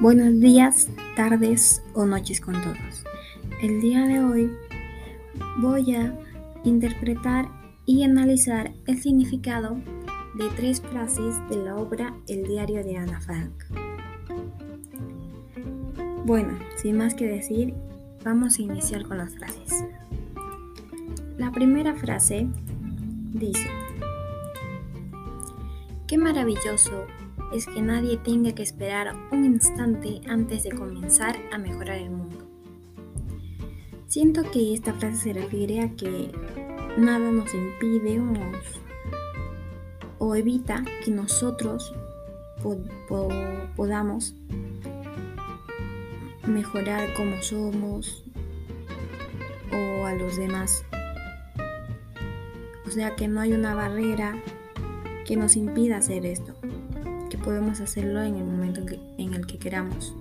Buenos días, tardes o noches con todos. El día de hoy voy a interpretar y analizar el significado de tres frases de la obra El diario de Ana Frank. Bueno, sin más que decir, vamos a iniciar con las frases. La primera frase dice, Qué maravilloso es que nadie tenga que esperar un instante antes de comenzar a mejorar el mundo. Siento que esta frase se refiere a que nada nos impide o, evita que nosotros podamos mejorar como somos o a los demás. O sea que no hay una barrera que nos impida hacer esto podemos hacerlo en el momento en el que queramos.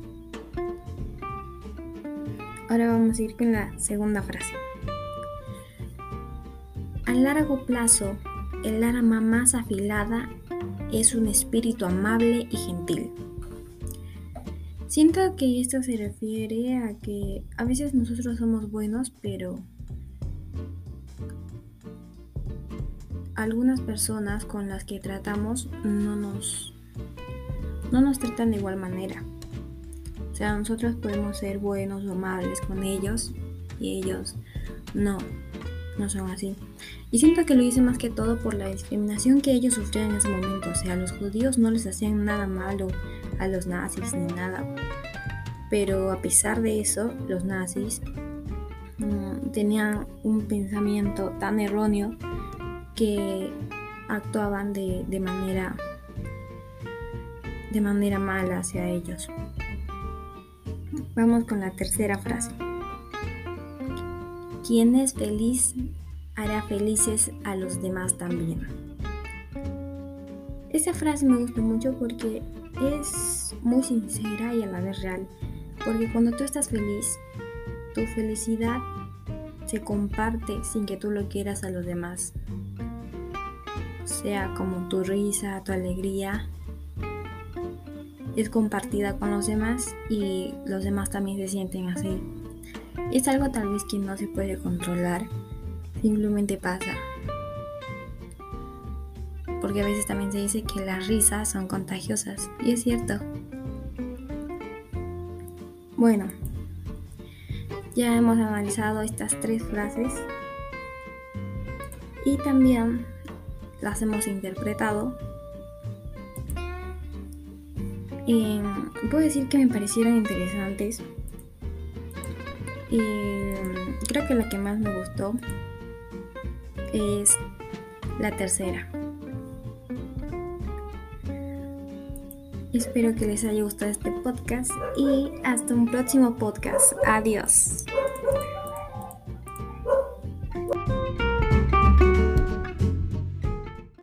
Ahora vamos a ir con la segunda frase. A largo plazo, el arma más afilada es un espíritu amable y gentil. Siento que esto se refiere a que a veces nosotros somos buenos, pero algunas personas con las que tratamos no nos no nos tratan de igual manera. O sea, nosotros podemos ser buenos o amables con ellos y ellos no, no son así. Y siento que lo hice más que todo por la discriminación que ellos sufrían en ese momento. O sea, los judíos no les hacían nada malo a los nazis ni nada. Pero a pesar de eso, los nazis mm, tenían un pensamiento tan erróneo que actuaban de, de manera de manera mala hacia ellos. Vamos con la tercera frase. Quien es feliz hará felices a los demás también. Esa frase me gusta mucho porque es muy sincera y a la vez real. Porque cuando tú estás feliz, tu felicidad se comparte sin que tú lo quieras a los demás. Sea como tu risa, tu alegría, es compartida con los demás y los demás también se sienten así. Es algo tal vez que no se puede controlar, simplemente pasa. Porque a veces también se dice que las risas son contagiosas y es cierto. Bueno, ya hemos analizado estas tres frases y también las hemos interpretado puedo decir que me parecieron interesantes. Y creo que la que más me gustó es la tercera. Espero que les haya gustado este podcast y hasta un próximo podcast. Adiós.